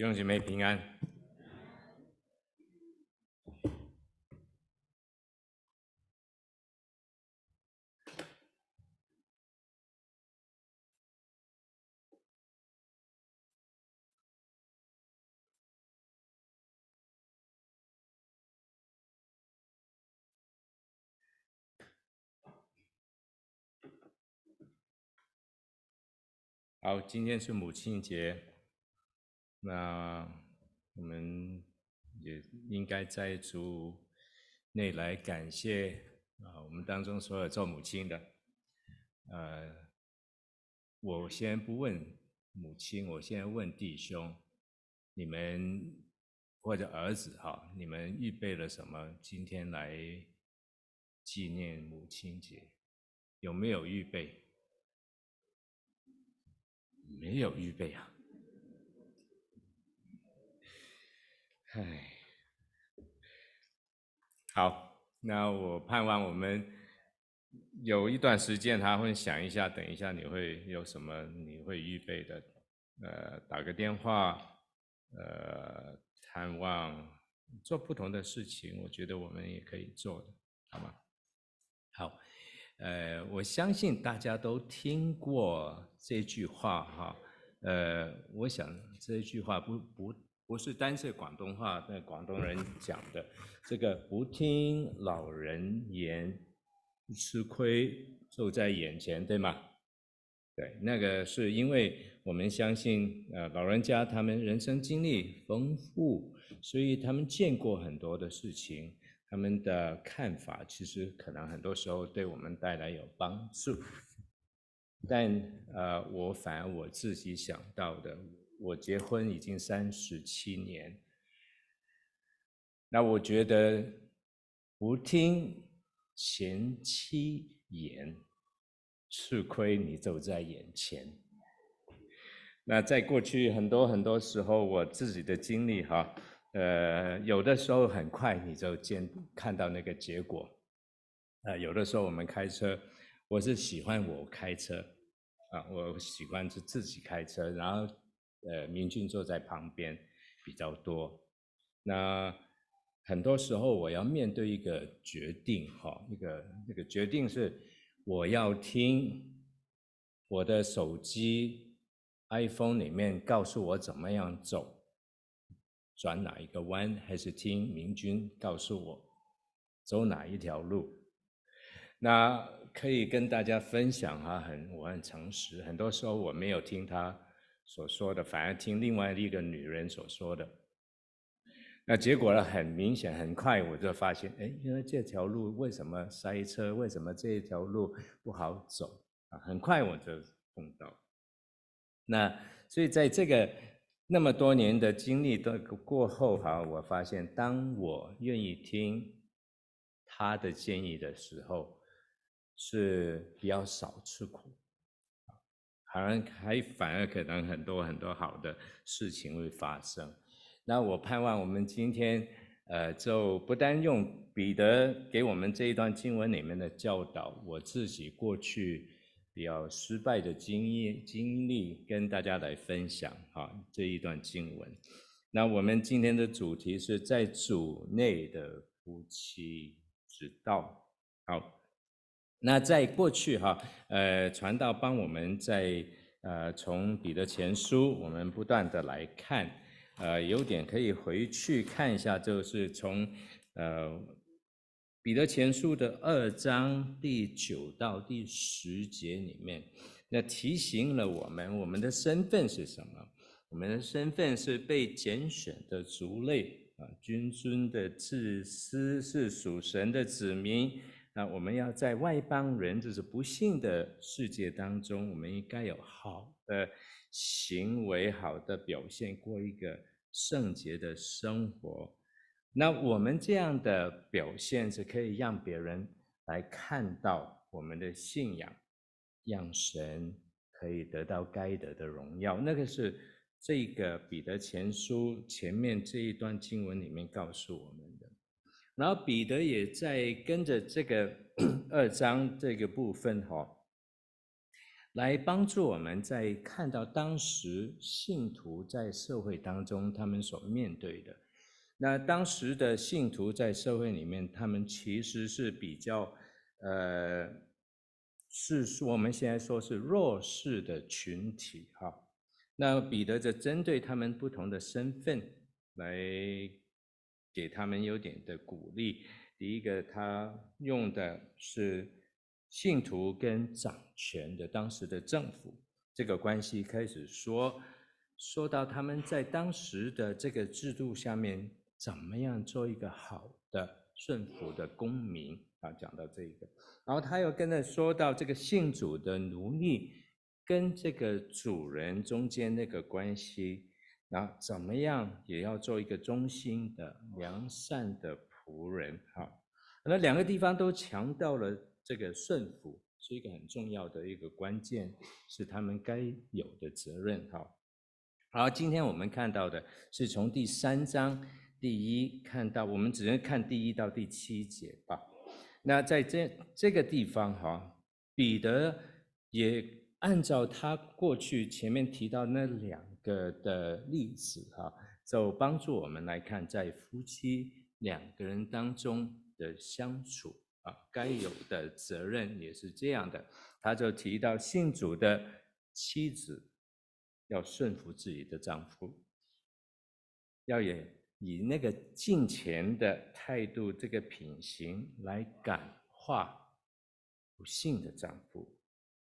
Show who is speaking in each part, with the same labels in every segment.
Speaker 1: 弟兄姐妹平安。好，今天是母亲节。那我们也应该在主内来感谢啊，我们当中所有做母亲的。呃，我先不问母亲，我先问弟兄，你们或者儿子哈，你们预备了什么今天来纪念母亲节？有没有预备？没有预备啊。唉，好，那我盼望我们有一段时间，他会想一下，等一下你会有什么你会预备的，呃，打个电话，呃，探望，做不同的事情，我觉得我们也可以做的，好吗？好，呃，我相信大家都听过这句话哈，呃，我想这句话不不。不是单是广东话，那广东人讲的，这个不听老人言，吃亏就在眼前，对吗？对，那个是因为我们相信，呃，老人家他们人生经历丰富，所以他们见过很多的事情，他们的看法其实可能很多时候对我们带来有帮助。但呃，我反而我自己想到的。我结婚已经三十七年，那我觉得不听前妻言，吃亏你就在眼前。那在过去很多很多时候，我自己的经历哈，呃，有的时候很快你就见看到那个结果，啊，有的时候我们开车，我是喜欢我开车，啊，我喜欢是自己开车，然后。呃，明君坐在旁边比较多。那很多时候我要面对一个决定，哈，一个那个决定是我要听我的手机 iPhone 里面告诉我怎么样走，转哪一个弯，还是听明君告诉我走哪一条路？那可以跟大家分享哈，很我很诚实，很多时候我没有听他。所说的，反而听另外一个女人所说的，那结果呢？很明显，很快我就发现，哎，因为这条路为什么塞车？为什么这一条路不好走？啊，很快我就碰到。那所以在这个那么多年的经历的过后，哈，我发现，当我愿意听他的建议的时候，是比较少吃苦。好像还反而可能很多很多好的事情会发生。那我盼望我们今天，呃，就不单用彼得给我们这一段经文里面的教导，我自己过去比较失败的经验经历，跟大家来分享哈这一段经文。那我们今天的主题是在主内的夫妻之道。好。那在过去哈，呃，传道帮我们在呃从彼得前书，我们不断的来看，呃，有点可以回去看一下，就是从呃彼得前书的二章第九到第十节里面，那提醒了我们，我们的身份是什么？我们的身份是被拣选的族类啊，君尊的祭司，是属神的子民。那我们要在外邦人，就是不信的世界当中，我们应该有好的行为、好的表现，过一个圣洁的生活。那我们这样的表现是可以让别人来看到我们的信仰，让神可以得到该得的荣耀。那个是这个彼得前书前面这一段经文里面告诉我们。然后彼得也在跟着这个 二章这个部分哈，来帮助我们在看到当时信徒在社会当中他们所面对的。那当时的信徒在社会里面，他们其实是比较，呃，是说我们现在说是弱势的群体哈。那彼得则针对他们不同的身份来给他们有点的鼓励。第一个，他用的是信徒跟掌权的当时的政府这个关系，开始说说到他们在当时的这个制度下面，怎么样做一个好的顺服的公民啊？讲到这个，然后他又跟着说到这个信主的奴隶跟这个主人中间那个关系，那怎么样也要做一个忠心的良善的。仆人，哈，那两个地方都强调了这个顺服是一个很重要的一个关键，是他们该有的责任，哈。好，今天我们看到的是从第三章第一看到，我们只能看第一到第七节吧。那在这这个地方，哈，彼得也按照他过去前面提到那两个的例子，哈，就帮助我们来看在夫妻。两个人当中的相处啊，该有的责任也是这样的。他就提到信主的妻子要顺服自己的丈夫，要也以那个敬虔的态度、这个品行来感化不信的丈夫。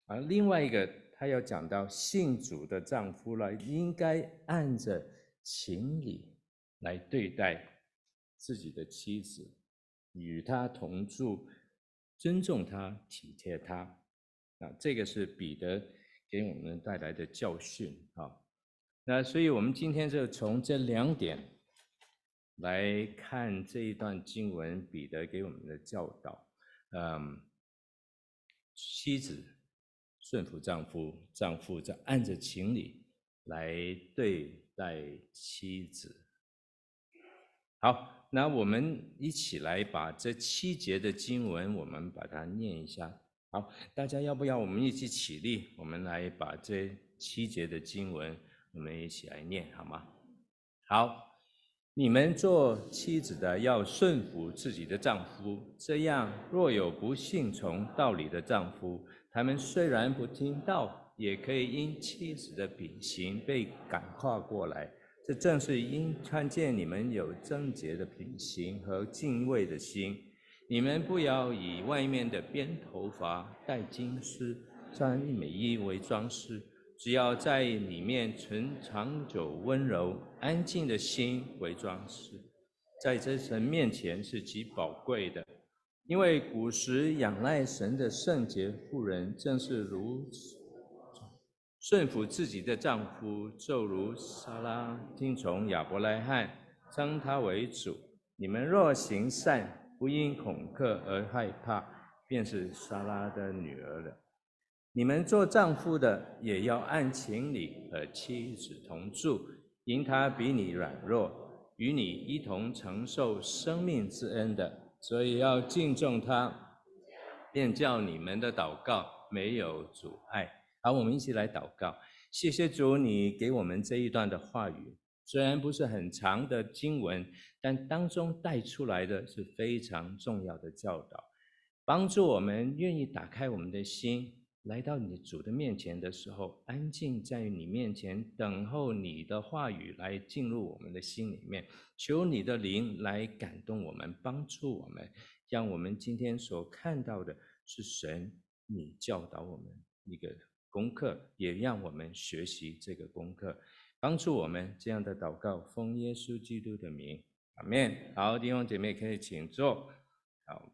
Speaker 1: 而另外一个，他要讲到信主的丈夫了，应该按着情理来对待。自己的妻子，与他同住，尊重他，体贴他，啊，这个是彼得给我们带来的教训啊。那所以，我们今天就从这两点来看这一段经文，彼得给我们的教导。嗯，妻子顺服丈夫，丈夫在按着情理来对待妻子。好。那我们一起来把这七节的经文，我们把它念一下。好，大家要不要我们一起起立？我们来把这七节的经文，我们一起来念，好吗？好，你们做妻子的要顺服自己的丈夫，这样若有不信从道理的丈夫，他们虽然不听道，也可以因妻子的品行被感化过来。这正是因看见你们有贞洁的品行和敬畏的心，你们不要以外面的编头发、戴金丝、穿美衣为装饰，只要在里面存长久温柔、安静的心为装饰，在这神面前是极宝贵的。因为古时仰赖神的圣洁妇人正是如此。顺服自己的丈夫，就如撒拉听从亚伯拉罕，称他为主。你们若行善，不因恐吓而害怕，便是撒拉的女儿了。你们做丈夫的，也要按情理和妻子同住，因他比你软弱，与你一同承受生命之恩的，所以要敬重他，便叫你们的祷告没有阻碍。好，我们一起来祷告。谢谢主，你给我们这一段的话语，虽然不是很长的经文，但当中带出来的是非常重要的教导，帮助我们愿意打开我们的心，来到你主的面前的时候，安静在你面前等候你的话语来进入我们的心里面。求你的灵来感动我们，帮助我们，让我们今天所看到的是神你教导我们一个。功课也让我们学习这个功课，帮助我们这样的祷告，奉耶稣基督的名，阿门。好，弟兄姐妹可以请坐。好，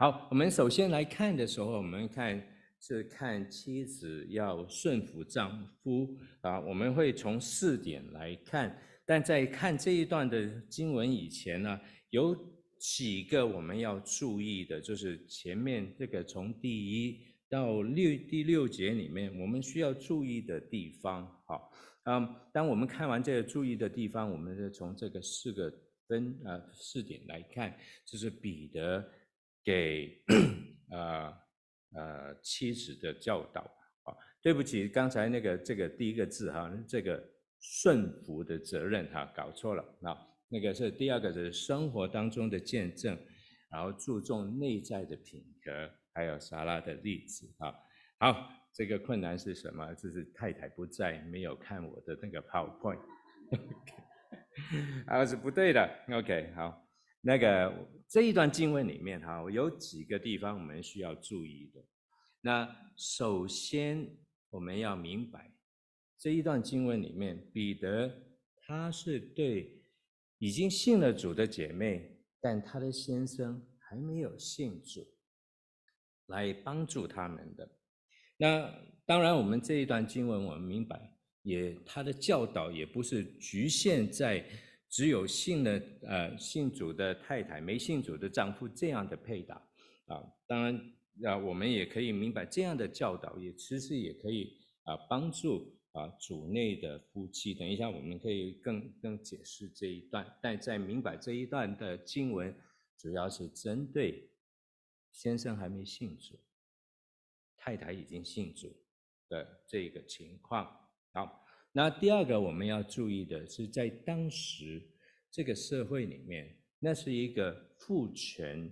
Speaker 1: 好，我们首先来看的时候，我们看是看妻子要顺服丈夫啊，我们会从四点来看，但在看这一段的经文以前呢，有。几个我们要注意的，就是前面这个从第一到六第六节里面，我们需要注意的地方。好，嗯，当我们看完这个注意的地方，我们就从这个四个分啊四点来看，就是彼得给啊呃妻子的教导啊。对不起，刚才那个这个第一个字哈，这个顺服的责任哈，搞错了啊。那个是第二个是生活当中的见证，然后注重内在的品格，还有撒拉的例子啊。好，这个困难是什么？就是太太不在，没有看我的那个 PowerPoint。啊，是不对的。OK，好，那个这一段经文里面哈，有几个地方我们需要注意的。那首先我们要明白，这一段经文里面，彼得他是对。已经信了主的姐妹，但她的先生还没有信主，来帮助他们的。那当然，我们这一段经文我们明白，也他的教导也不是局限在只有信了呃信主的太太没信主的丈夫这样的配搭啊。当然啊，我们也可以明白这样的教导也其实也可以啊帮助。啊，主内的夫妻，等一下我们可以更更解释这一段。但在明白这一段的经文，主要是针对先生还没信主，太太已经信主的这个情况。好，那第二个我们要注意的是，在当时这个社会里面，那是一个父权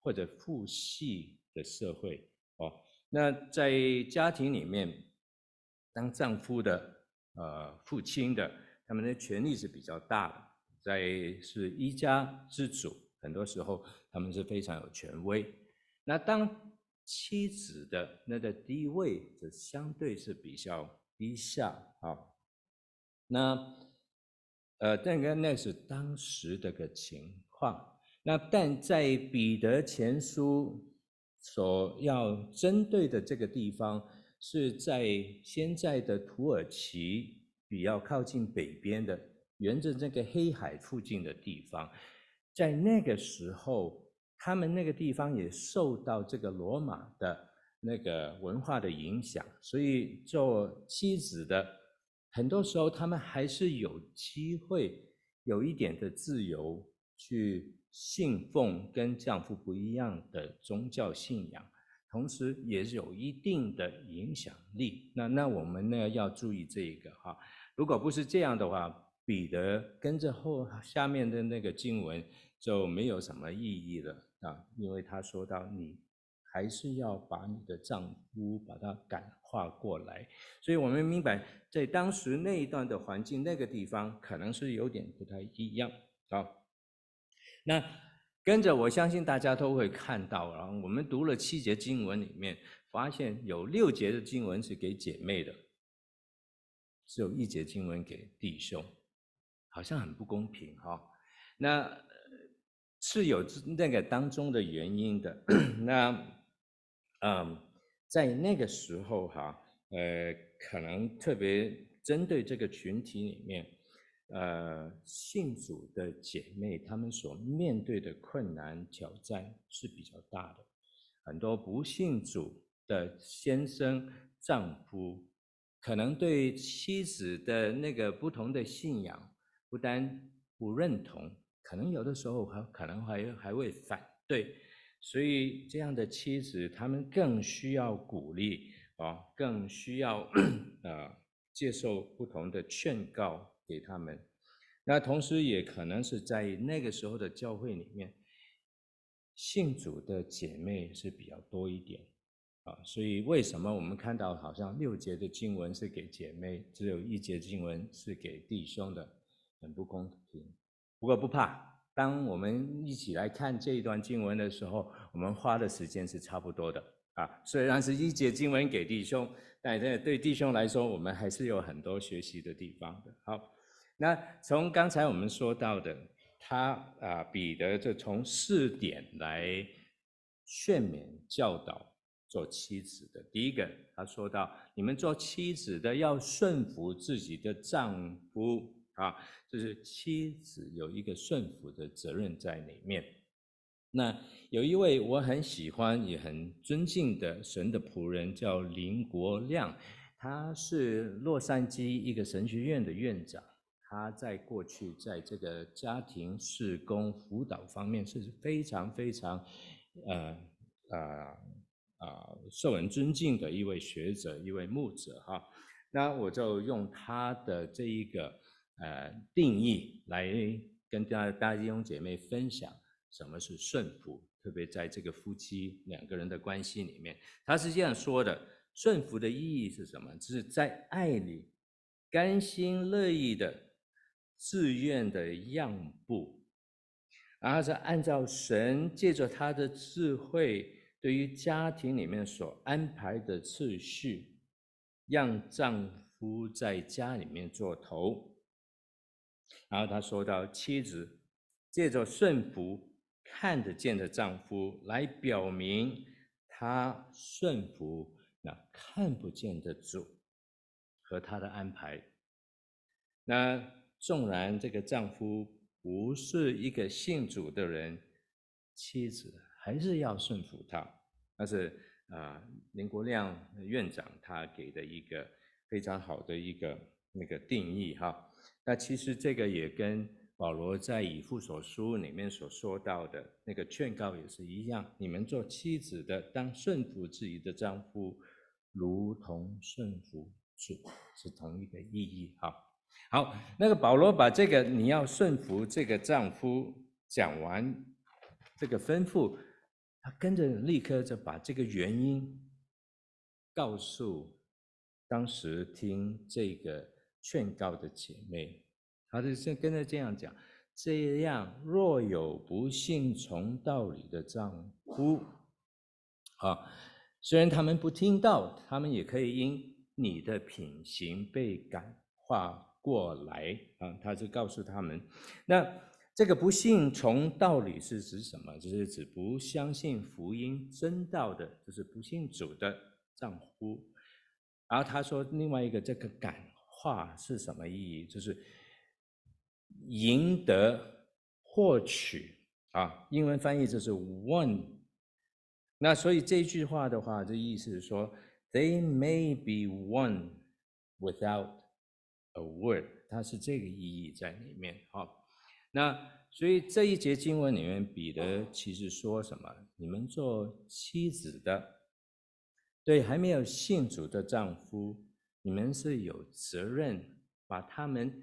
Speaker 1: 或者父系的社会哦。那在家庭里面。当丈夫的，呃，父亲的，他们的权力是比较大的，在是一家之主，很多时候他们是非常有权威。那当妻子的那个地位就相对是比较低下啊。那，呃，但跟那是当时的个情况。那但在彼得前书所要针对的这个地方。是在现在的土耳其比较靠近北边的，沿着这个黑海附近的地方，在那个时候，他们那个地方也受到这个罗马的那个文化的影响，所以做妻子的，很多时候他们还是有机会有一点的自由去信奉跟丈夫不一样的宗教信仰。同时也有一定的影响力。那那我们呢要注意这一个哈，如果不是这样的话，彼得跟着后下面的那个经文就没有什么意义了啊，因为他说到你还是要把你的丈夫把他感化过来。所以我们明白，在当时那一段的环境那个地方，可能是有点不太一样啊。那。跟着我相信大家都会看到，然后我们读了七节经文里面，发现有六节的经文是给姐妹的，只有一节经文给弟兄，好像很不公平哈。那是有那个当中的原因的。那嗯，在那个时候哈，呃，可能特别针对这个群体里面。呃，信主的姐妹，她们所面对的困难挑战是比较大的。很多不信主的先生、丈夫，可能对妻子的那个不同的信仰，不但不认同，可能有的时候还可能还还会反对。所以这样的妻子，她们更需要鼓励啊，更需要啊接受不同的劝告。给他们，那同时也可能是在那个时候的教会里面，信主的姐妹是比较多一点啊，所以为什么我们看到好像六节的经文是给姐妹，只有一节经文是给弟兄的，很不公平。不过不怕，当我们一起来看这一段经文的时候，我们花的时间是差不多的啊。虽然是一节经文给弟兄，但是对弟兄来说，我们还是有很多学习的地方的。好。那从刚才我们说到的，他啊，彼得就从四点来劝勉教导做妻子的。第一个，他说到，你们做妻子的要顺服自己的丈夫啊，就是妻子有一个顺服的责任在里面。那有一位我很喜欢也很尊敬的神的仆人叫林国亮，他是洛杉矶一个神学院的院长。他在过去在这个家庭事工辅导方面是非常非常，呃呃啊受人尊敬的一位学者，一位牧者哈。那我就用他的这一个呃定义来跟大大家弟兄姐妹分享什么是顺服，特别在这个夫妻两个人的关系里面，他是这样说的：顺服的意义是什么？就是在爱里甘心乐意的、自愿的让步，然后是按照神借着他的智慧，对于家庭里面所安排的次序。让丈夫在家里面做头，然后他说到妻子借着顺服看得见的丈夫，来表明他顺服那看不见的主和他的安排。那纵然这个丈夫不是一个信主的人，妻子还是要顺服他，但是。啊，林国亮院长他给的一个非常好的一个那个定义哈。那其实这个也跟保罗在以弗所书里面所说到的那个劝告也是一样。你们做妻子的，当顺服自己的丈夫，如同顺服主，是同一个意义哈。好，那个保罗把这个你要顺服这个丈夫讲完，这个吩咐。他跟着立刻就把这个原因告诉当时听这个劝告的姐妹，他就先跟着这样讲：这样若有不信从道理的丈夫，啊，虽然他们不听到，他们也可以因你的品行被感化过来啊。他就告诉他们，那。这个不信从道理是指什么？就是指不相信福音真道的，就是不信主的丈夫。然后他说另外一个这个感化是什么意义？就是赢得、获取啊。英文翻译就是 won。那所以这句话的话，这意思是说，they may be won without a word，它是这个意义在里面。好。那所以这一节经文里面，彼得其实说什么？你们做妻子的，对还没有信主的丈夫，你们是有责任把他们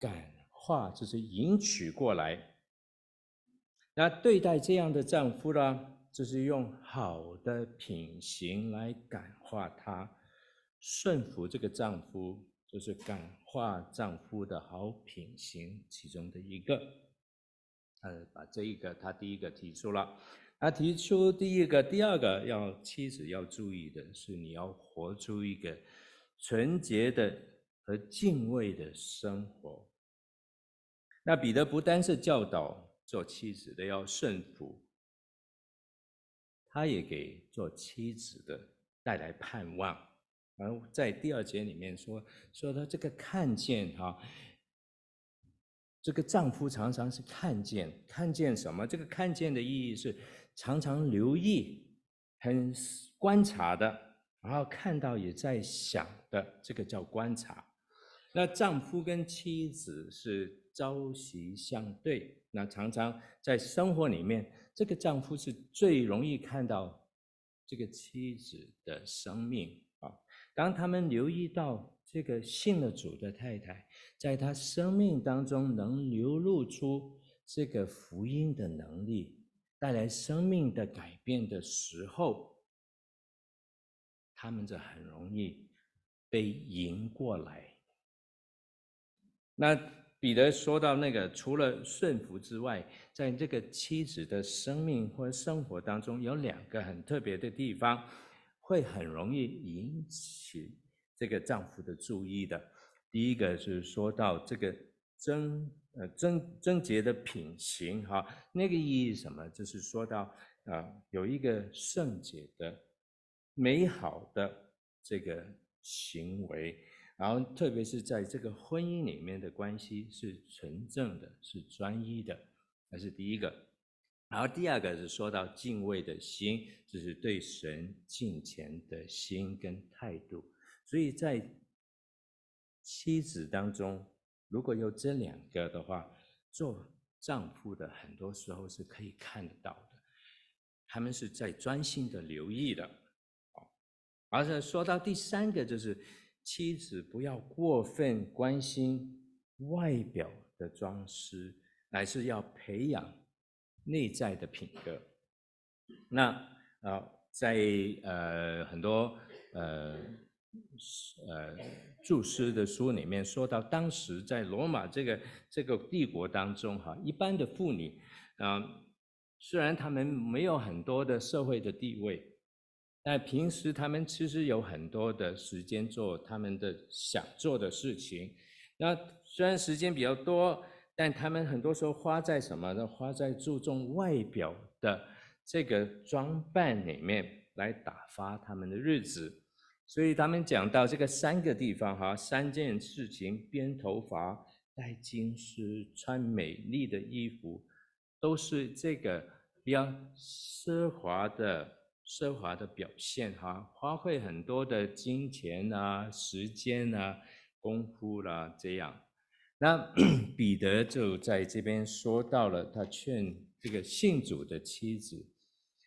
Speaker 1: 感化，就是迎娶过来。那对待这样的丈夫呢，就是用好的品行来感化他，顺服这个丈夫。就是感化丈夫的好品行，其中的一个，呃，把这一个他第一个提出了，他提出第一个、第二个要妻子要注意的是，你要活出一个纯洁的和敬畏的生活。那彼得不单是教导做妻子的要顺服，他也给做妻子的带来盼望。而在第二节里面说，说他这个看见哈，这个丈夫常常是看见，看见什么？这个看见的意义是常常留意、很观察的，然后看到也在想的，这个叫观察。那丈夫跟妻子是朝夕相对，那常常在生活里面，这个丈夫是最容易看到这个妻子的生命啊。当他们留意到这个信了主的太太，在他生命当中能流露出这个福音的能力，带来生命的改变的时候，他们就很容易被赢过来。那彼得说到那个，除了顺服之外，在这个妻子的生命或生活当中，有两个很特别的地方。会很容易引起这个丈夫的注意的。第一个是说到这个贞呃贞贞洁的品行哈，那个意义什么？就是说到啊、呃、有一个圣洁的美好的这个行为，然后特别是在这个婚姻里面的关系是纯正的，是专一的，这是第一个。然后第二个是说到敬畏的心，就是对神敬虔的心跟态度。所以在妻子当中，如果有这两个的话，做丈夫的很多时候是可以看得到的。他们是在专心的留意的。而且说到第三个，就是妻子不要过分关心外表的装饰，乃是要培养内在的品格。那啊，在呃很多呃呃注释的书里面说到，当时在罗马这个这个帝国当中，哈，一般的妇女啊，虽然她们没有很多的社会的地位。但平时他们其实有很多的时间做他们的想做的事情。那虽然时间比较多，但他们很多时候花在什么呢？花在注重外表的这个装扮里面来打发他们的日子。所以他们讲到这个三个地方哈，三件事情：编头发、戴金饰、穿美丽的衣服，都是这个比较奢华的。奢华的表现，哈，花费很多的金钱啊、时间啊、功夫啦、这样。那 彼得就在这边说到了，他劝这个信主的妻子，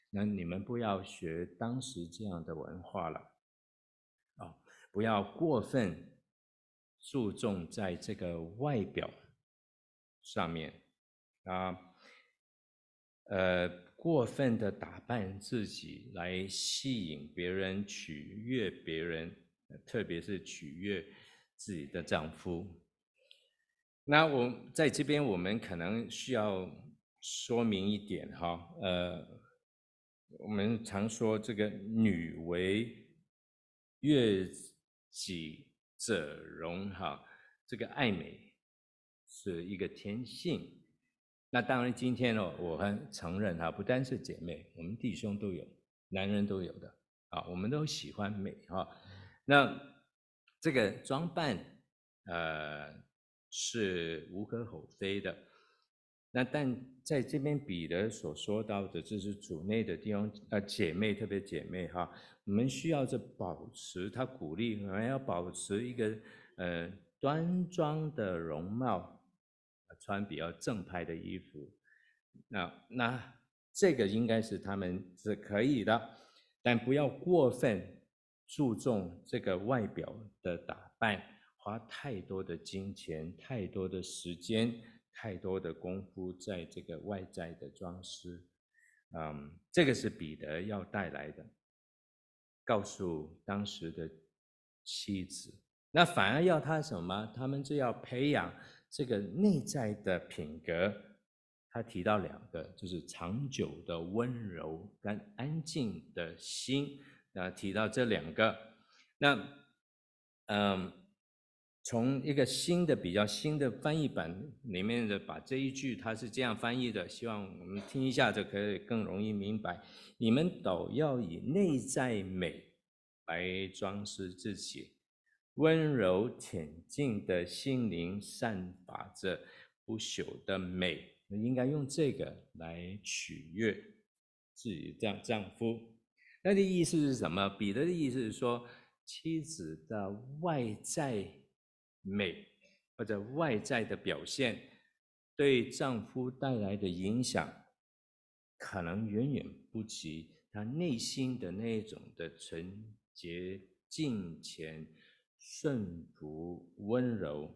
Speaker 1: 那你们不要学当时这样的文化了，啊，不要过分注重在这个外表上面，啊，呃。过分的打扮自己来吸引别人、取悦别人，特别是取悦自己的丈夫。那我在这边，我们可能需要说明一点哈，呃，我们常说这个“女为悦己者容”哈，这个爱美是一个天性。那当然，今天呢，我很承认哈，不单是姐妹，我们弟兄都有，男人都有的啊，我们都喜欢美哈。那这个装扮，呃，是无可厚非的。那但在这边彼得所说到的，就是主内的弟兄呃姐妹，特别姐妹哈，我们需要这保持，他鼓励我们要保持一个呃端庄的容貌。穿比较正派的衣服，那那这个应该是他们是可以的，但不要过分注重这个外表的打扮，花太多的金钱、太多的时间、太多的功夫在这个外在的装饰。嗯，这个是彼得要带来的，告诉当时的妻子，那反而要他什么？他们就要培养。这个内在的品格，他提到两个，就是长久的温柔跟安静的心。那提到这两个，那嗯，从一个新的比较新的翻译版里面的把这一句，他是这样翻译的，希望我们听一下就可以更容易明白。你们都要以内在美来装饰自己。温柔恬静的心灵散发着不朽的美，应该用这个来取悦自己的丈丈夫。那的意思是什么？彼得的意思是说，妻子的外在美或者外在的表现，对丈夫带来的影响，可能远远不及他内心的那种的纯洁敬虔。顺服、温柔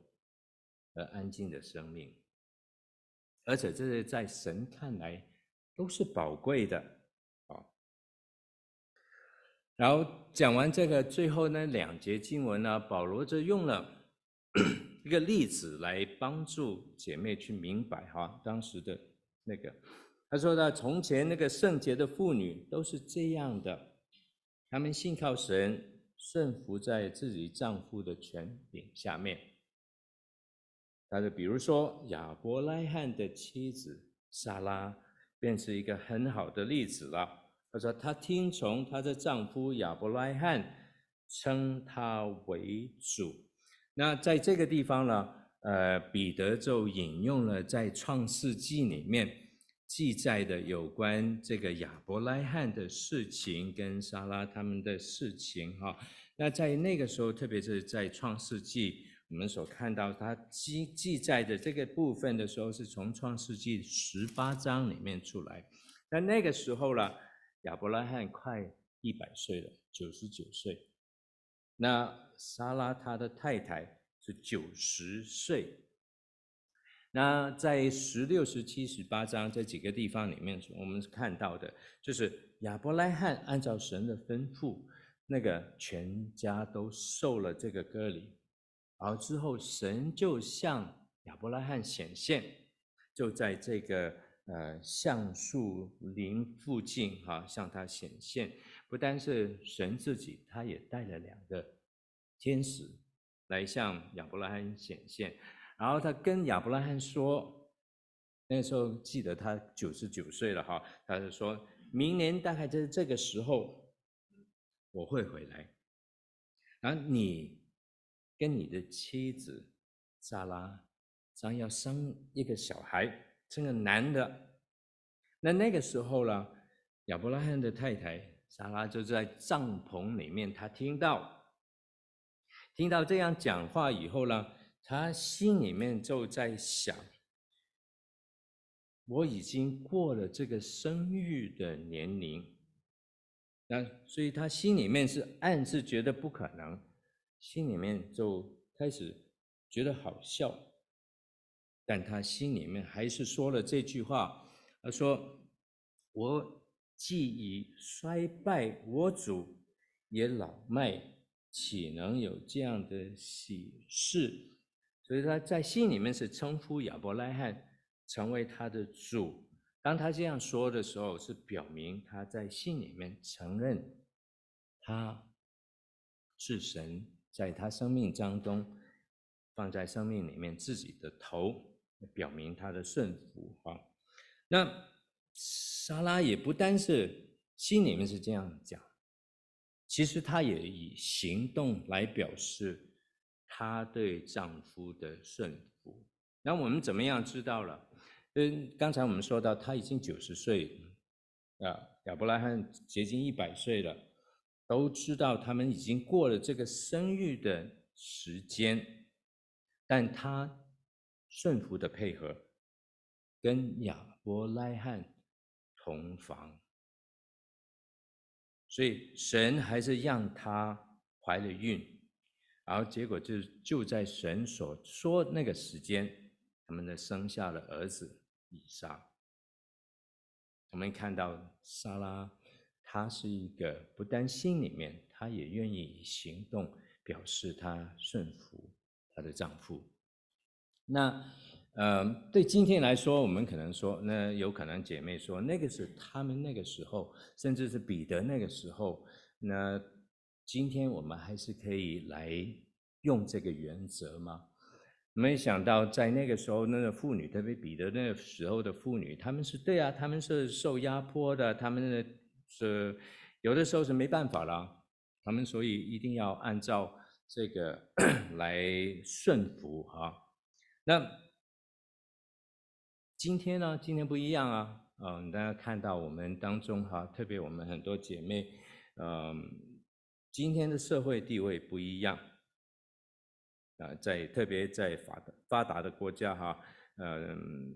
Speaker 1: 而安静的生命，而且这是在神看来都是宝贵的啊。然后讲完这个，最后那两节经文呢，保罗就用了 一个例子来帮助姐妹去明白哈，当时的那个，他说呢，从前那个圣洁的妇女都是这样的，她们信靠神。顺服在自己丈夫的权柄下面。他说，比如说亚伯拉罕的妻子撒拉，便是一个很好的例子了。他说，她听从她的丈夫亚伯拉罕，称他为主。那在这个地方呢，呃，彼得就引用了在创世纪里面。记载的有关这个亚伯拉罕的事情跟莎拉他们的事情哈，那在那个时候，特别是在创世纪，我们所看到他记记载的这个部分的时候，是从创世纪十八章里面出来。那那个时候呢，亚伯拉罕快一百岁了，九十九岁。那莎拉他的太太是九十岁。那在十六、十七、十八章这几个地方里面，我们看到的就是亚伯拉罕按照神的吩咐，那个全家都受了这个割礼，而之后神就向亚伯拉罕显现，就在这个呃橡树林附近哈向他显现，不单是神自己，他也带了两个天使来向亚伯拉罕显现。然后他跟亚伯拉罕说，那时候记得他九十九岁了哈，他就说明年大概在这个时候我会回来，然后你跟你的妻子撒拉将要生一个小孩，生个男的。那那个时候呢，亚伯拉罕的太太撒拉就在帐篷里面，他听到听到这样讲话以后呢。他心里面就在想：我已经过了这个生育的年龄，那所以他心里面是暗自觉得不可能，心里面就开始觉得好笑，但他心里面还是说了这句话：他说，我既已衰败，我主也老迈，岂能有这样的喜事？所以他在信里面是称呼亚伯拉罕成为他的主。当他这样说的时候，是表明他在信里面承认他是神在他生命当中放在生命里面自己的头，表明他的顺服啊。那莎拉也不单是心里面是这样讲，其实他也以行动来表示。她对丈夫的顺服，那我们怎么样知道了？嗯，刚才我们说到，她已经九十岁，啊，亚伯拉罕接近一百岁了，都知道他们已经过了这个生育的时间，但她顺服的配合，跟亚伯拉罕同房，所以神还是让她怀了孕。然后结果就就在神所说那个时间，他们呢生下了儿子以撒。我们看到撒拉，她是一个不但心里面，她也愿意以行动表示她顺服她的丈夫。那呃，对今天来说，我们可能说，那有可能姐妹说，那个是他们那个时候，甚至是彼得那个时候，那。今天我们还是可以来用这个原则吗？没想到在那个时候，那个妇女，特别彼得那个时候的妇女，他们是对啊，他们是受压迫的，他们是有的时候是没办法了，他们所以一定要按照这个 来顺服啊。那今天呢？今天不一样啊，嗯，大家看到我们当中哈，特别我们很多姐妹，嗯。今天的社会地位不一样，啊，在特别在发达发达的国家哈，嗯，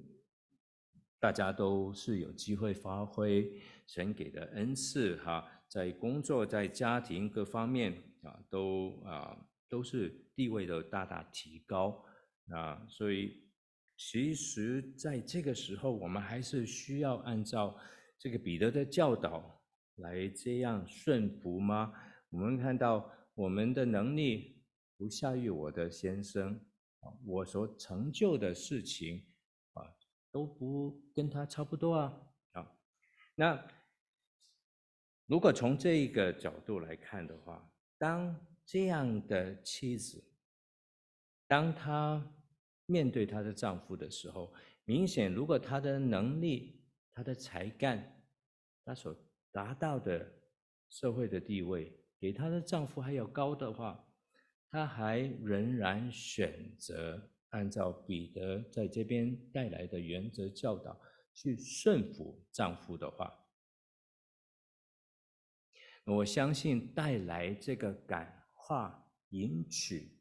Speaker 1: 大家都是有机会发挥神给的恩赐哈，在工作、在家庭各方面啊，都啊都是地位的大大提高啊，所以其实在这个时候，我们还是需要按照这个彼得的教导来这样顺服吗？我们看到我们的能力不下于我的先生啊，我所成就的事情啊都不跟他差不多啊啊。那如果从这一个角度来看的话，当这样的妻子，当她面对她的丈夫的时候，明显如果她的能力、她的才干、她所达到的社会的地位，比她的丈夫还要高的话，她还仍然选择按照彼得在这边带来的原则教导去顺服丈夫的话，我相信带来这个感化、迎娶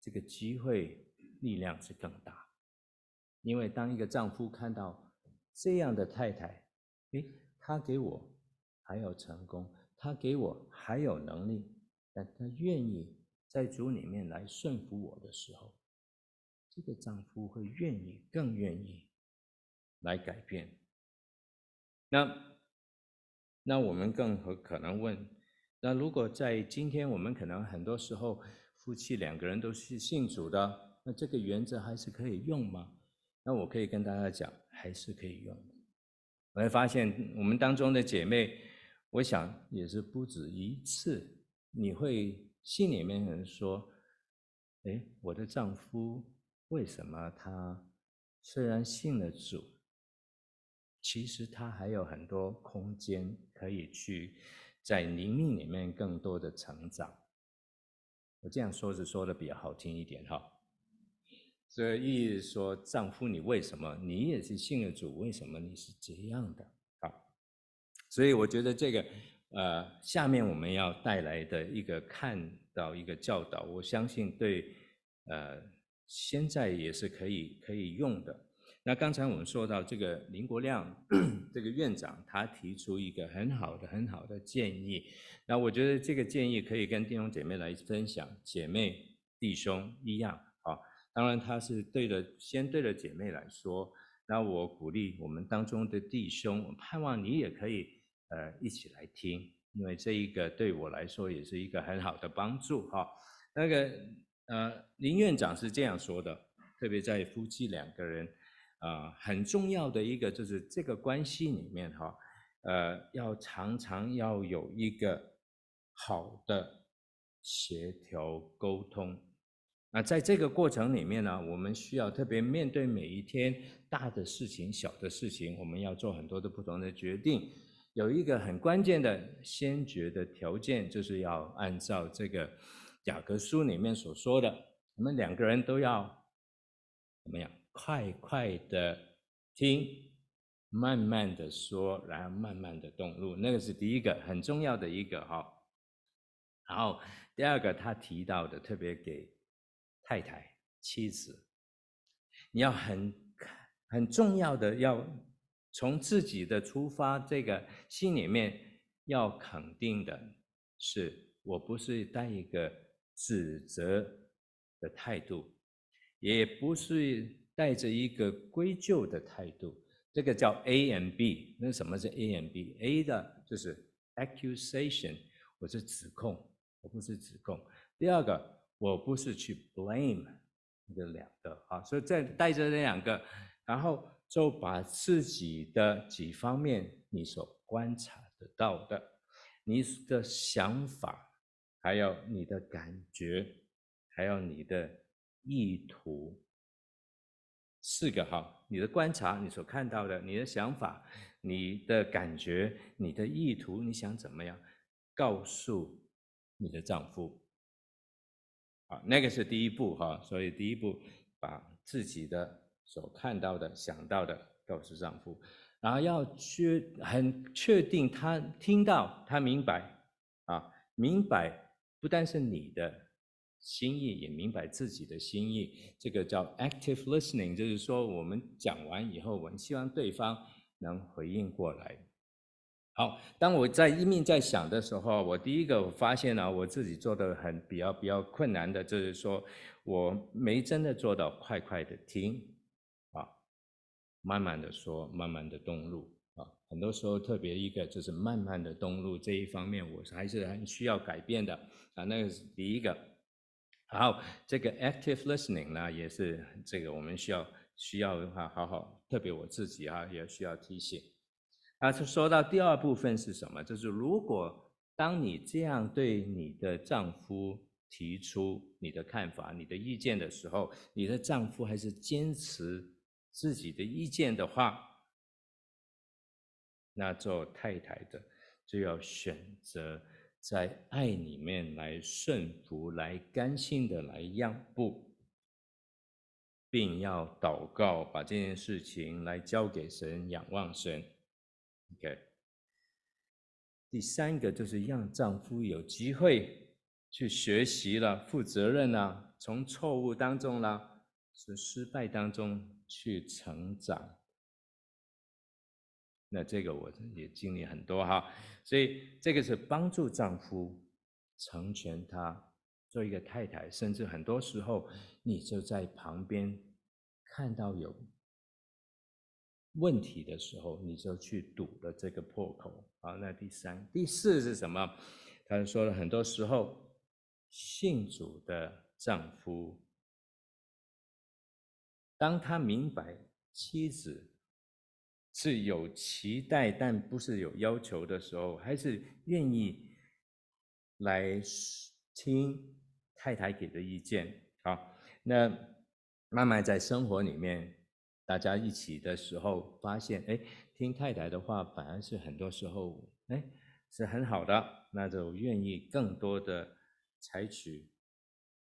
Speaker 1: 这个机会力量是更大。因为当一个丈夫看到这样的太太，诶，她给我还要成功，他给我还有能力，但他愿意在主里面来顺服我的时候，这个丈夫会愿意，更愿意来改变。那那我们更和可能问，那如果在今天我们可能很多时候夫妻两个人都是信主的，那这个原则还是可以用吗？那我可以跟大家讲，还是可以用。我会发现我们当中的姐妹。我想也是不止一次，你会心里面人说：“哎，我的丈夫为什么他虽然信了主，其实他还有很多空间可以去在灵命里面更多的成长。”我这样说是说的比较好听一点哈。所以意思说，丈夫你为什么你也是信了主，为什么你是这样的？所以我觉得这个，呃，下面我们要带来的一个看到一个教导，我相信对，呃，现在也是可以可以用的。那刚才我们说到这个林国亮 这个院长，他提出一个很好的很好的建议，那我觉得这个建议可以跟弟兄姐妹来分享，姐妹弟兄一样啊。当然他是对着先对着姐妹来说，那我鼓励我们当中的弟兄，我盼望你也可以。呃，一起来听，因为这一个对我来说也是一个很好的帮助哈。那个呃，林院长是这样说的，特别在夫妻两个人啊、很重要的一个就是这个关系里面哈，呃，要常常要有一个好的协调沟通。那在这个过程里面呢，我们需要特别面对每一天大的事情、小的事情，我们要做很多的不同的决定。有一个很关键的先决的条件，就是要按照这个雅各书里面所说的，我们两个人都要怎么样？快快的听，慢慢的说，然后慢慢的动怒。那个是第一个很重要的一个哈。然后第二个他提到的，特别给太太、妻子，你要很很重要的要。从自己的出发，这个心里面要肯定的是，我不是带一个指责的态度，也不是带着一个归咎的态度。这个叫 A 和 B。那什么是 A 和 B？A 的就是 accusation，我是指控，我不是指控。第二个，我不是去 blame，这两个啊，所以在带着这两个，然后。就把自己的几方面你所观察得到的，你的想法，还有你的感觉，还有你的意图，四个哈，你的观察，你所看到的，你的想法，你的感觉，你的意图，你想怎么样？告诉你的丈夫，好，那个是第一步哈，所以第一步把自己的。所看到的、想到的，告诉丈夫，然后要确很确定他听到、他明白啊，明白不但是你的心意，也明白自己的心意。这个叫 active listening，就是说我们讲完以后，我们希望对方能回应过来。好，当我在一面在想的时候，我第一个我发现呢，我自己做的很比较比较困难的，就是说我没真的做到快快的听。慢慢的说，慢慢的动入啊，很多时候特别一个就是慢慢的动入这一方面，我还是很需要改变的啊。那个是第一个，然后这个 active listening 呢，也是这个我们需要需要的话，好好，特别我自己啊，也需要提醒。啊，就说到第二部分是什么？就是如果当你这样对你的丈夫提出你的看法、你的意见的时候，你的丈夫还是坚持。自己的意见的话，那做太太的就要选择在爱里面来顺服，来甘心的来让步，并要祷告，把这件事情来交给神，仰望神。OK，第三个就是让丈夫有机会去学习了，负责任了，从错误当中了，从失败当中。去成长，那这个我也经历很多哈，所以这个是帮助丈夫成全他做一个太太，甚至很多时候你就在旁边看到有问题的时候，你就去堵了这个破口。好，那第三、第四是什么？他说了，很多时候信主的丈夫，当他明白妻子。是有期待，但不是有要求的时候，还是愿意来听太太给的意见。好，那慢慢在生活里面，大家一起的时候，发现，哎，听太太的话，反而是很多时候，哎，是很好的，那就愿意更多的采取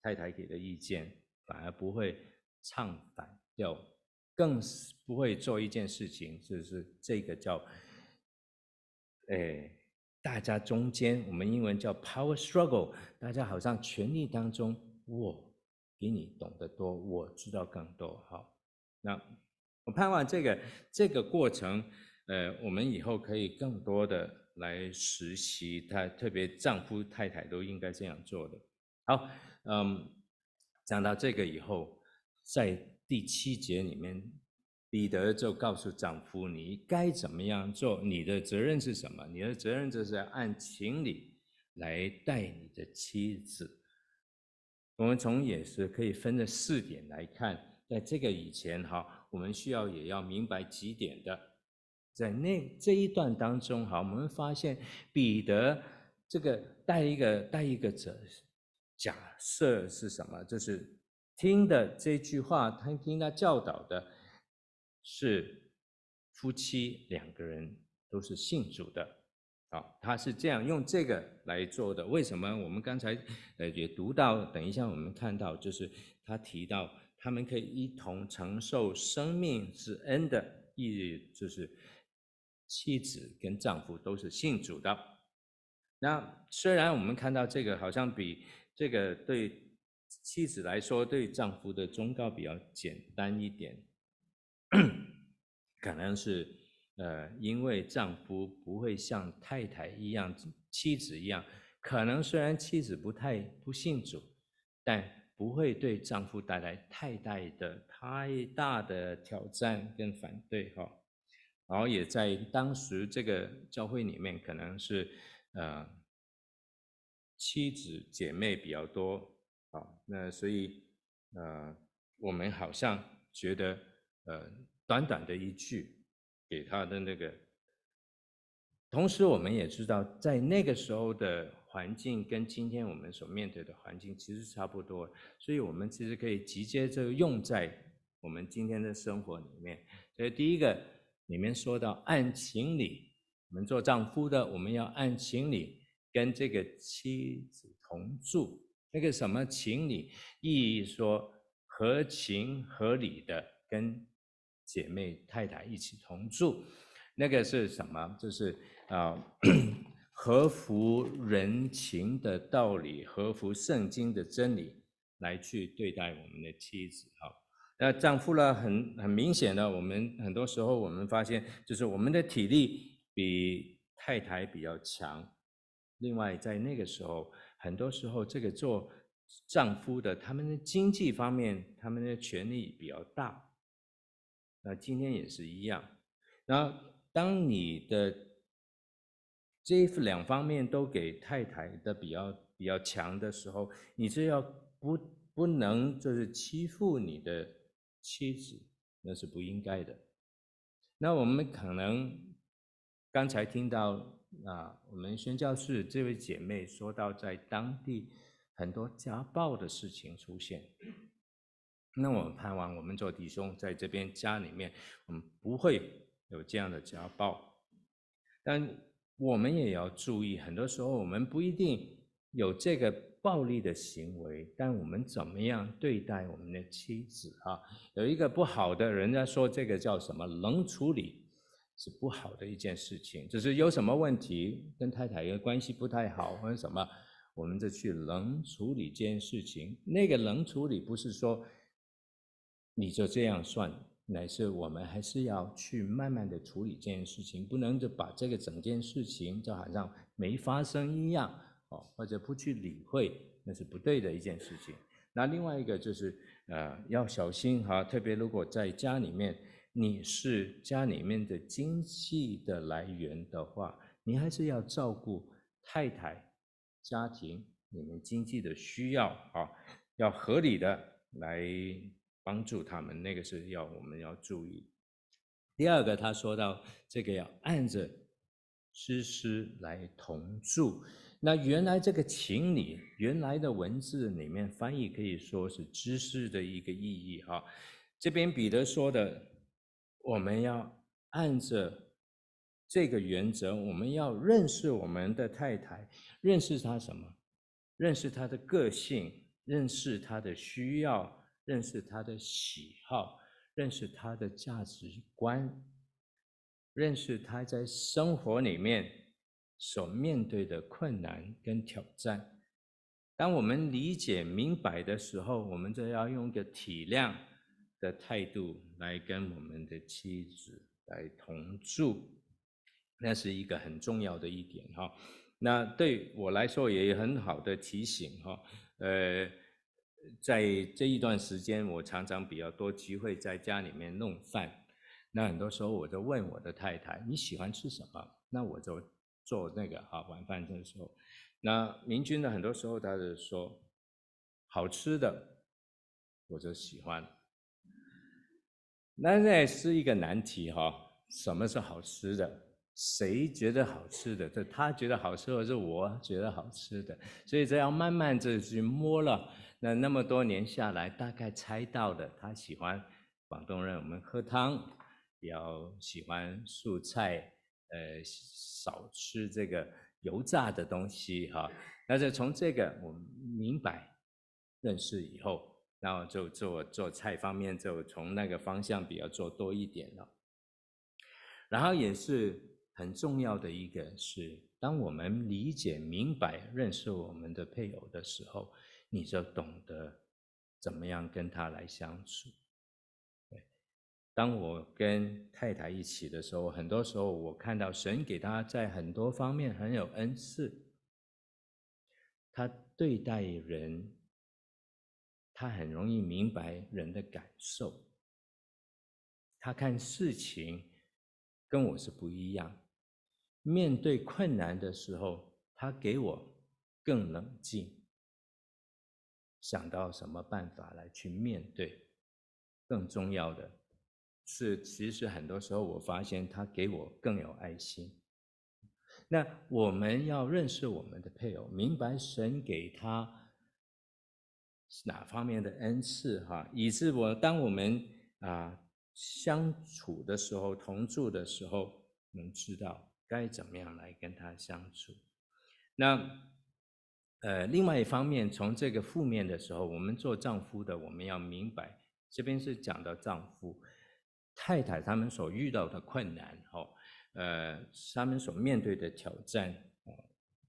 Speaker 1: 太太给的意见，反而不会唱反调。更是不会做一件事情，就是这个叫，诶，大家中间，我们英文叫 power struggle，大家好像权力当中，我比你懂得多，我知道更多。好，那我盼望这个这个过程，呃，我们以后可以更多的来实习，他特别丈夫太太都应该这样做的。好，嗯，讲到这个以后，在。第七节里面，彼得就告诉丈夫：“你该怎么样做？你的责任是什么？你的责任就是按情理来待你的妻子。”我们从也是可以分这四点来看，在这个以前哈，我们需要也要明白几点的。在那这一段当中哈，我们发现彼得这个带一个带一个者假设是什么？就是。听的这句话，他听他教导的是夫妻两个人都是信主的，好，他是这样用这个来做的。为什么？我们刚才呃也读到，等一下我们看到，就是他提到他们可以一同承受生命之恩的意义，就是妻子跟丈夫都是信主的。那虽然我们看到这个好像比这个对。妻子来说，对丈夫的忠告比较简单一点，可能是呃，因为丈夫不会像太太一样，妻子一样，可能虽然妻子不太不信主，但不会对丈夫带来太大的太大的挑战跟反对哈。然后也在当时这个教会里面，可能是呃，妻子姐妹比较多。好，那所以，呃，我们好像觉得，呃，短短的一句给他的那个，同时我们也知道，在那个时候的环境跟今天我们所面对的环境其实差不多，所以我们其实可以直接就用在我们今天的生活里面。所以第一个里面说到按情理，我们做丈夫的，我们要按情理跟这个妻子同住。那个什么情理，意义说合情合理的跟姐妹太太一起同住，那个是什么？就是啊，合乎人情的道理，合乎圣经的真理来去对待我们的妻子。哈，那丈夫呢，很很明显的，我们很多时候我们发现，就是我们的体力比太太比较强。另外，在那个时候。很多时候，这个做丈夫的，他们的经济方面，他们的权力比较大。那今天也是一样。然后，当你的这两方面都给太太的比较比较强的时候，你就要不不能就是欺负你的妻子，那是不应该的。那我们可能刚才听到。啊，我们宣教士这位姐妹说到，在当地很多家暴的事情出现。那我们盼望我们做弟兄在这边家里面，我们不会有这样的家暴。但我们也要注意，很多时候我们不一定有这个暴力的行为，但我们怎么样对待我们的妻子啊？有一个不好的，人家说这个叫什么冷处理。是不好的一件事情，就是有什么问题跟太太的关系不太好或者什么，我们就去冷处理这件事情。那个冷处理不是说你就这样算乃是我们还是要去慢慢的处理这件事情，不能就把这个整件事情就好像没发生一样，哦，或者不去理会，那是不对的一件事情。那另外一个就是，呃，要小心哈，特别如果在家里面，你是家里面的经济的来源的话，你还是要照顾太太、家庭你们经济的需要啊，要合理的来帮助他们，那个是要我们要注意。第二个，他说到这个要按着知识来同住。那原来这个情理，原来的文字里面翻译可以说是知识的一个意义哈。这边彼得说的，我们要按着这个原则，我们要认识我们的太太，认识她什么？认识她的个性，认识她的需要，认识她的喜好，认识她的价值观，认识她在生活里面。所面对的困难跟挑战，当我们理解明白的时候，我们就要用一个体谅的态度来跟我们的妻子来同住，那是一个很重要的一点哈。那对我来说也有很好的提醒哈。呃，在这一段时间，我常常比较多机会在家里面弄饭，那很多时候我就问我的太太：“你喜欢吃什么？”那我就。做那个哈晚饭的时候，那明君呢，很多时候他就说好吃的我就喜欢，那那是一个难题哈，什么是好吃的？谁觉得好吃的？这他觉得好吃，或是我觉得好吃的？所以这要慢慢的去摸了。那那么多年下来，大概猜到的，他喜欢广东人，我们喝汤比较喜欢素菜。呃，少吃这个油炸的东西哈。那就从这个我们明白认识以后，然后就做做菜方面就从那个方向比较做多一点了。然后也是很重要的一个是，当我们理解、明白、认识我们的配偶的时候，你就懂得怎么样跟他来相处。当我跟太太一起的时候，很多时候我看到神给他在很多方面很有恩赐。他对待人，他很容易明白人的感受。他看事情跟我是不一样。面对困难的时候，他给我更冷静，想到什么办法来去面对。更重要的。是，其实很多时候我发现他给我更有爱心。那我们要认识我们的配偶，明白神给他哪方面的恩赐哈，以致我当我们啊相处的时候，同住的时候，能知道该怎么样来跟他相处。那呃，另外一方面，从这个负面的时候，我们做丈夫的，我们要明白，这边是讲到丈夫。太太他们所遇到的困难，哦，呃，他们所面对的挑战，哦，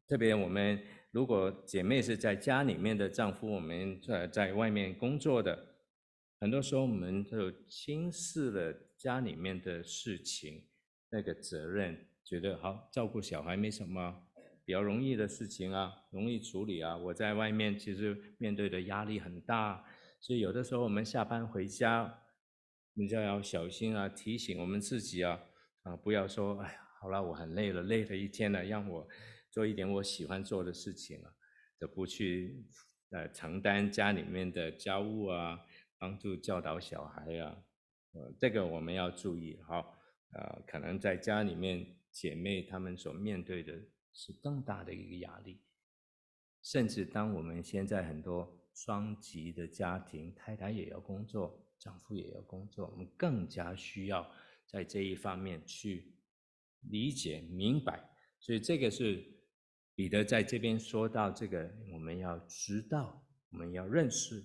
Speaker 1: 特别我们如果姐妹是在家里面的丈夫，我们在在外面工作的，很多时候我们就轻视了家里面的事情，那个责任，觉得好照顾小孩没什么比较容易的事情啊，容易处理啊。我在外面其实面对的压力很大，所以有的时候我们下班回家。你就要小心啊，提醒我们自己啊，啊，不要说，哎呀，好了，我很累了，累了一天了，让我做一点我喜欢做的事情啊，就不去呃承担家里面的家务啊，帮助教导小孩啊，呃，这个我们要注意哈，呃，可能在家里面姐妹她们所面对的是更大的一个压力，甚至当我们现在很多双职的家庭，太太也要工作。丈夫也要工作，我们更加需要在这一方面去理解明白。所以这个是彼得在这边说到这个，我们要知道，我们要认识。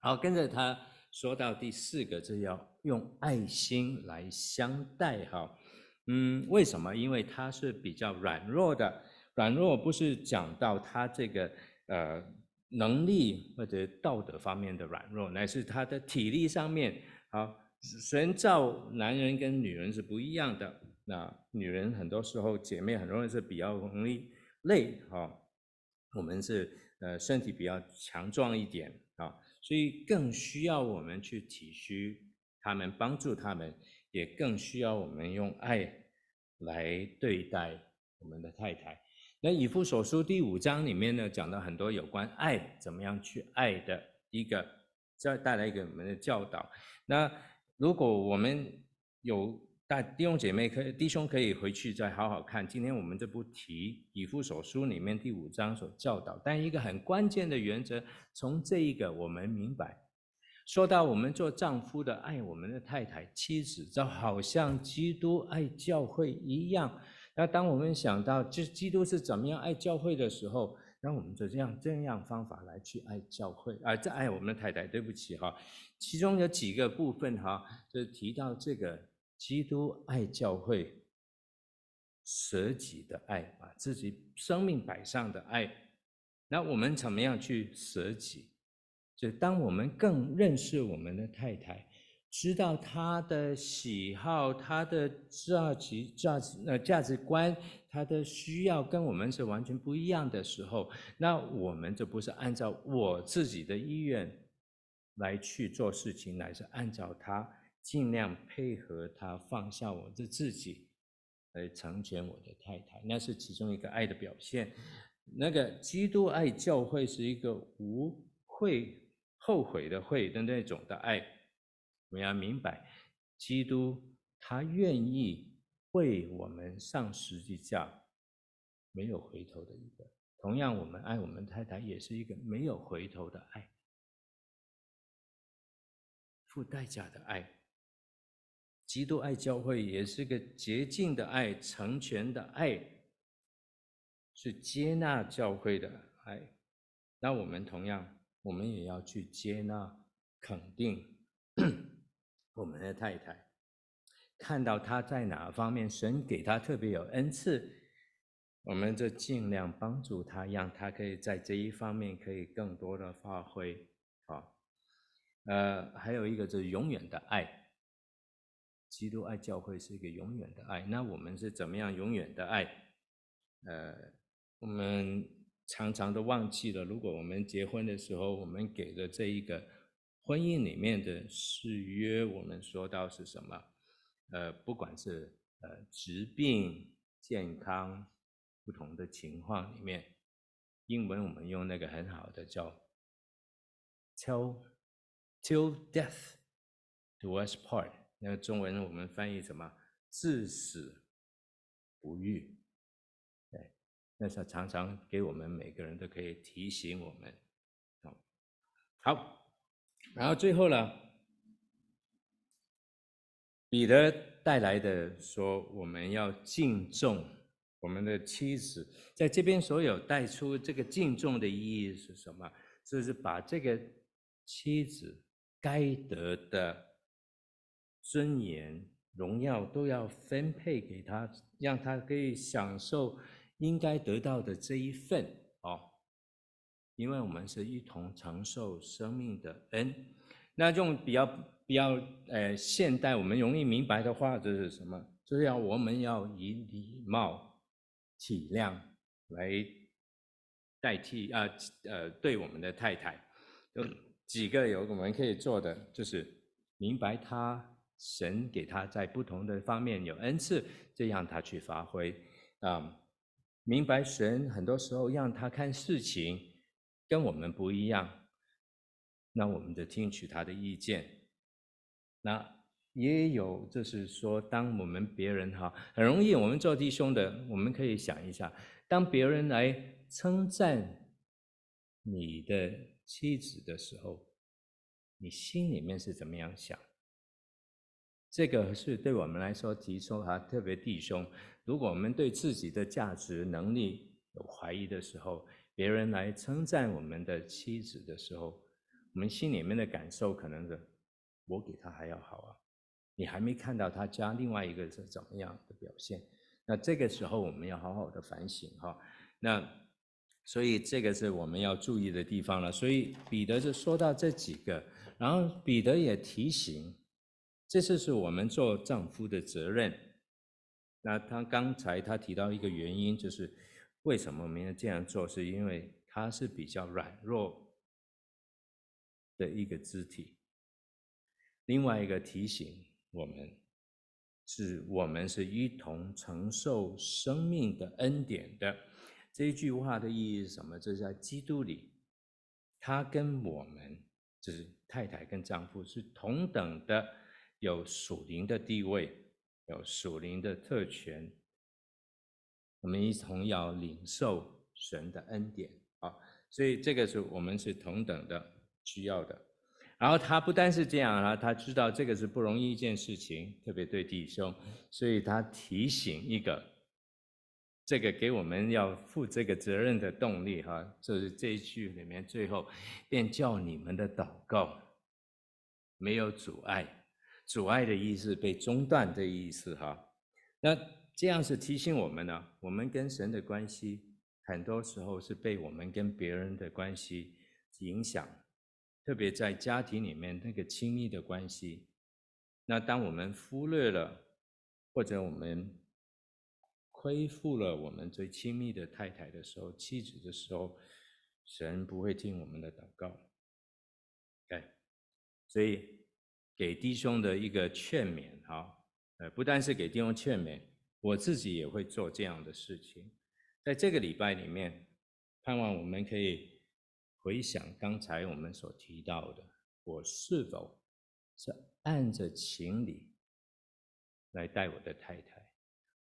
Speaker 1: 好，跟着他说到第四个，就是要用爱心来相待。哈，嗯，为什么？因为他是比较软弱的，软弱不是讲到他这个呃。能力或者道德方面的软弱，乃是他的体力上面好，神造男人跟女人是不一样的。那女人很多时候姐妹很容易是比较容易累哈，我们是呃身体比较强壮一点啊，所以更需要我们去体恤他们，帮助他们，也更需要我们用爱来对待我们的太太。那以弗所书第五章里面呢，讲到很多有关爱怎么样去爱的一个，再带来一个我们的教导。那如果我们有。但弟兄姐妹可以，弟兄可以回去再好好看。今天我们这部题以弗所书里面第五章所教导，但一个很关键的原则，从这一个我们明白，说到我们做丈夫的爱我们的太太、妻子，就好像基督爱教会一样。那当我们想到这基督是怎么样爱教会的时候，那我们就这样这样方法来去爱教会啊，再爱我们的太太。对不起哈，其中有几个部分哈，就提到这个。基督爱教会，舍己的爱，把自己生命摆上的爱。那我们怎么样去舍己？就当我们更认识我们的太太，知道她的喜好、她的价值、价值呃价值观、她的需要跟我们是完全不一样的时候，那我们就不是按照我自己的意愿来去做事情，乃是按照她。尽量配合他，放下我的自己，来成全我的太太，那是其中一个爱的表现。那个基督爱教会是一个无悔后悔的悔的那种的爱。我们要明白，基督他愿意为我们上十字架，没有回头的一个。同样，我们爱我们太太也是一个没有回头的爱，付代价的爱。基督爱教会也是个洁净的爱，成全的爱，是接纳教会的爱。那我们同样，我们也要去接纳、肯定 我们的太太，看到她在哪方面，神给她特别有恩赐，我们就尽量帮助她，让她可以在这一方面可以更多的发挥。啊，呃，还有一个就是永远的爱。基督爱教会是一个永远的爱，那我们是怎么样永远的爱？呃，我们常常都忘记了，如果我们结婚的时候，我们给的这一个婚姻里面的誓约，我们说到是什么？呃，不管是呃疾病、健康不同的情况里面，英文我们用那个很好的叫 “till till death do us part”。那个中文我们翻译什么？至死不渝。对，那是常常给我们每个人都可以提醒我们。好，然后最后呢，彼得带来的说，我们要敬重我们的妻子，在这边所有带出这个敬重的意义是什么？就是把这个妻子该得的。尊严、荣耀都要分配给他，让他可以享受应该得到的这一份哦。因为我们是一同承受生命的恩。那用比较比较呃现代我们容易明白的话，就是什么？就是要我们要以礼貌、体谅来代替啊呃，对我们的太太，有几个有我们可以做的，就是明白他。神给他在不同的方面有恩赐，这样他去发挥啊。明白神很多时候让他看事情跟我们不一样，那我们就听取他的意见。那也有就是说，当我们别人哈很容易，我们做弟兄的，我们可以想一下，当别人来称赞你的妻子的时候，你心里面是怎么样想？这个是对我们来说提出哈，特别弟兄，如果我们对自己的价值能力有怀疑的时候，别人来称赞我们的妻子的时候，我们心里面的感受可能是，我比他还要好啊，你还没看到他家另外一个是怎么样的表现，那这个时候我们要好好的反省哈，那所以这个是我们要注意的地方了。所以彼得就说到这几个，然后彼得也提醒。这次是我们做丈夫的责任。那他刚才他提到一个原因，就是为什么我们要这样做，是因为他是比较软弱的一个肢体。另外一个提醒我们，是我们是一同承受生命的恩典的。这一句话的意义是什么？这是在基督里，他跟我们，就是太太跟丈夫是同等的，有属灵的地位，有属灵的特权。我们一同要领受神的恩典啊，所以这个是我们是同等的需要的。然后他不单是这样啊，他知道这个是不容易一件事情，特别对弟兄，所以他提醒一个，这个给我们要负这个责任的动力哈，就是这一句里面最后，便叫你们的祷告没有阻碍，阻碍的意思被中断的意思哈。那这样是提醒我们呢，我们跟神的关系很多时候是被我们跟别人的关系影响。特别在家庭里面那个亲密的关系，那当我们忽略了，或者我们亏负了我们最亲密的太太的时候、妻子的时候，神不会听我们的祷告。对，所以给弟兄的一个劝勉，哈，呃，不单是给弟兄劝勉，我自己也会做这样的事情。在这个礼拜里面，盼望我们可以。回想刚才我们所提到的，我是否是按着情理来待我的太太？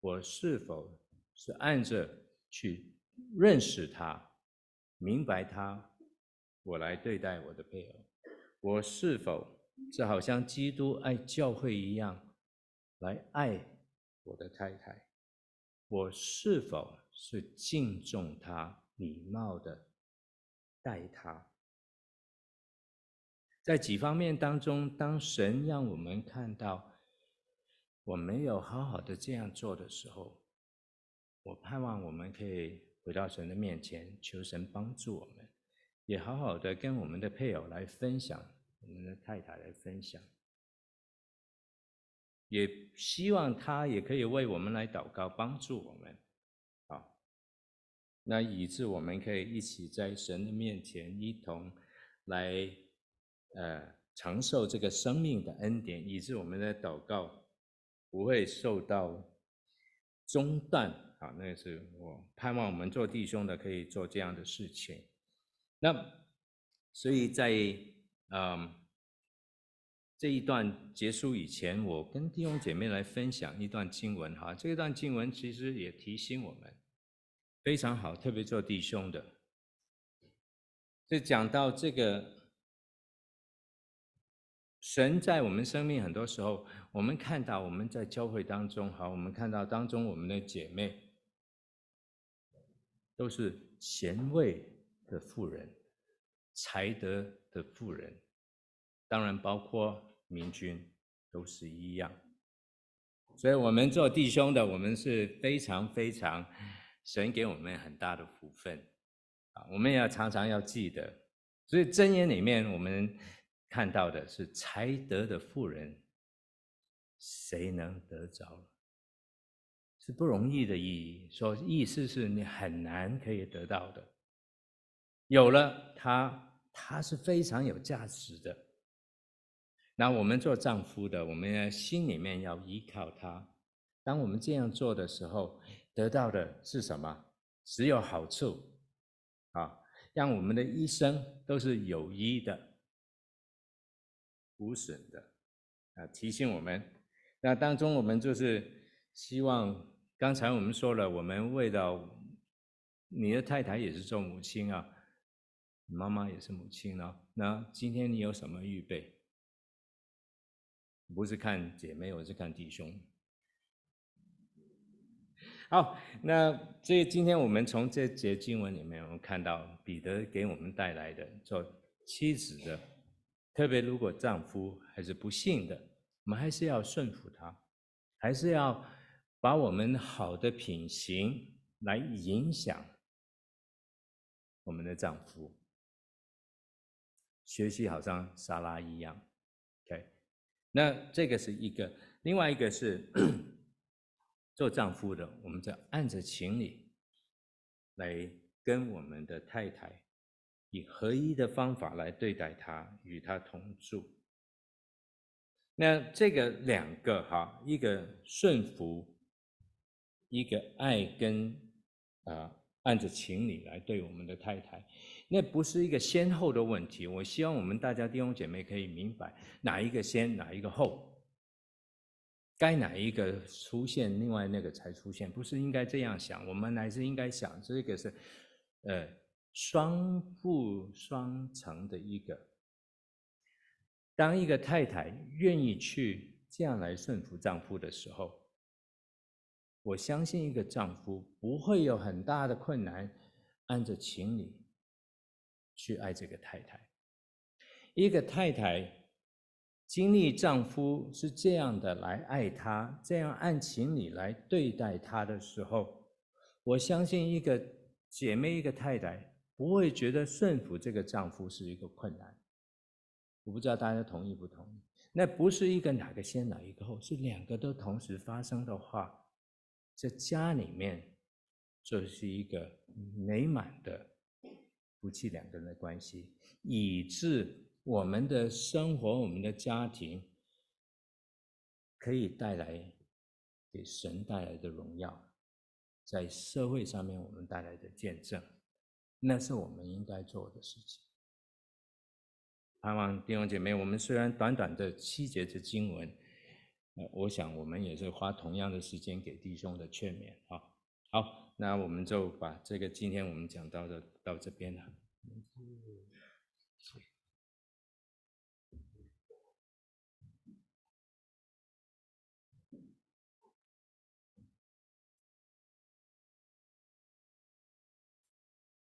Speaker 1: 我是否是按着去认识她、明白她，我来对待我的配偶？我是否就好像基督爱教会一样来爱我的太太？我是否是敬重她、礼貌的？待他，在几方面当中，当神让我们看到我没有好好的这样做的时候，我盼望我们可以回到神的面前，求神帮助我们，也好好的跟我们的配偶来分享，我们的太太来分享，也希望他也可以为我们来祷告，帮助我们。那以致我们可以一起在神的面前一同来，呃，承受这个生命的恩典，以致我们的祷告不会受到中断。啊，那是我盼望我们做弟兄的可以做这样的事情。那所以在嗯这一段结束以前，我跟弟兄姐妹来分享一段经文哈。这一段经文其实也提醒我们。非常好，特别做弟兄的。就讲到这个，神在我们生命很多时候，我们看到我们在教会当中，好，我们看到当中我们的姐妹都是贤惠的妇人，才德的富人，当然包括明君都是一样。所以，我们做弟兄的，我们是非常非常。神给我们很大的福分，啊，我们也要常常要记得。所以箴言里面我们看到的是才德的富人，谁能得着？是不容易的意义，说意思是你很难可以得到的。有了他，他是非常有价值的。那我们做丈夫的，我们心里面要依靠他。当我们这样做的时候，得到的是什么？只有好处，啊，让我们的一生都是有益的、无损的，啊，提醒我们。那当中我们就是希望，刚才我们说了，我们为了你的太太也是做母亲啊，妈妈也是母亲啊。那今天你有什么预备？不是看姐妹，我是看弟兄。好，那所以今天我们从这节经文里面，我们看到彼得给我们带来的做妻子的，特别如果丈夫还是不信的，我们还是要顺服他，还是要把我们好的品行来影响我们的丈夫，学习好像沙拉一样，OK，那这个是一个，另外一个是 做丈夫的，我们在按着情理来跟我们的太太以合一的方法来对待她，与她同住。那这个两个哈，一个顺服，一个爱跟啊、按着情理来对我们的太太，那不是一个先后的问题。我希望我们大家弟兄姐妹可以明白哪一个先，哪一个后，该哪一个出现，另外那个才出现，不是应该这样想。我们还是应该想这个是呃双负双成的一个。当一个太太愿意去这样来顺服丈夫的时候，我相信一个丈夫不会有很大的困难，按着情理去爱这个太太。一个太太经历丈夫是这样的来爱她，这样按情理来对待她的时候，我相信一个姐妹，一个太太不会觉得顺服这个丈夫是一个困难。我不知道大家同意不同意？那不是一个哪个先哪一个后，是两个都同时发生的话，在家里面就是一个美满的夫妻两个人的关系，以致我们的生活、我们的家庭可以带来给神带来的荣耀，在社会上面我们带来的见证，那是我们应该做的事情。盼望弟兄姐妹，我们虽然短短的七节的经文，呃，我想我们也是花同样的时间给弟兄的劝勉啊。好，那我们就把这个今天我们讲到的到这边了。